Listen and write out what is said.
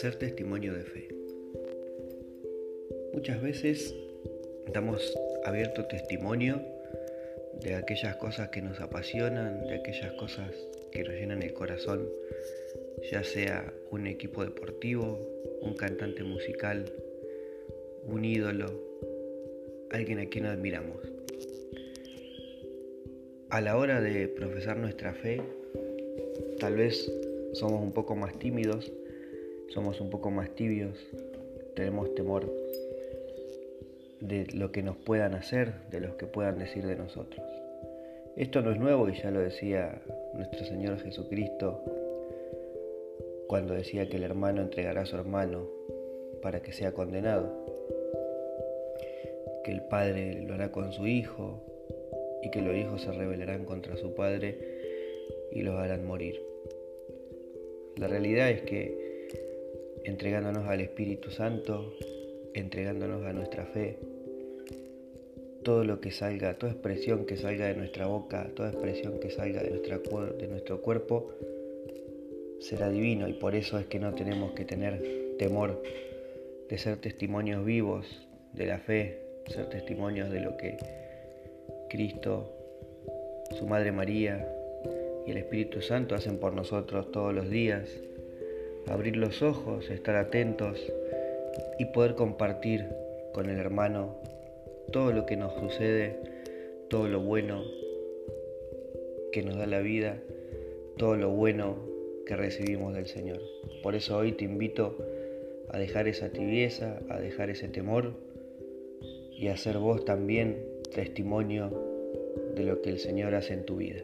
Ser testimonio de fe. Muchas veces damos abierto testimonio de aquellas cosas que nos apasionan, de aquellas cosas que nos llenan el corazón, ya sea un equipo deportivo, un cantante musical, un ídolo, alguien a quien admiramos. A la hora de profesar nuestra fe, tal vez somos un poco más tímidos, somos un poco más tibios, tenemos temor de lo que nos puedan hacer, de lo que puedan decir de nosotros. Esto no es nuevo y ya lo decía nuestro Señor Jesucristo cuando decía que el hermano entregará a su hermano para que sea condenado, que el padre lo hará con su hijo y que los hijos se rebelarán contra su padre y los harán morir. La realidad es que entregándonos al Espíritu Santo, entregándonos a nuestra fe, todo lo que salga, toda expresión que salga de nuestra boca, toda expresión que salga de, nuestro cuerpo, será divino y por eso es que no tenemos que tener temor de ser testimonios vivos de la fe, ser testimonios de lo que Cristo, su Madre María, y el Espíritu Santo hacen por nosotros todos los días. Abrir los ojos, estar atentos y poder compartir con el hermano todo lo que nos sucede, todo lo bueno que nos da la vida, todo lo bueno que recibimos del Señor. Por eso hoy te invito a dejar esa tibieza, a dejar ese temor y a ser vos también testimonio de lo que el Señor hace en tu vida.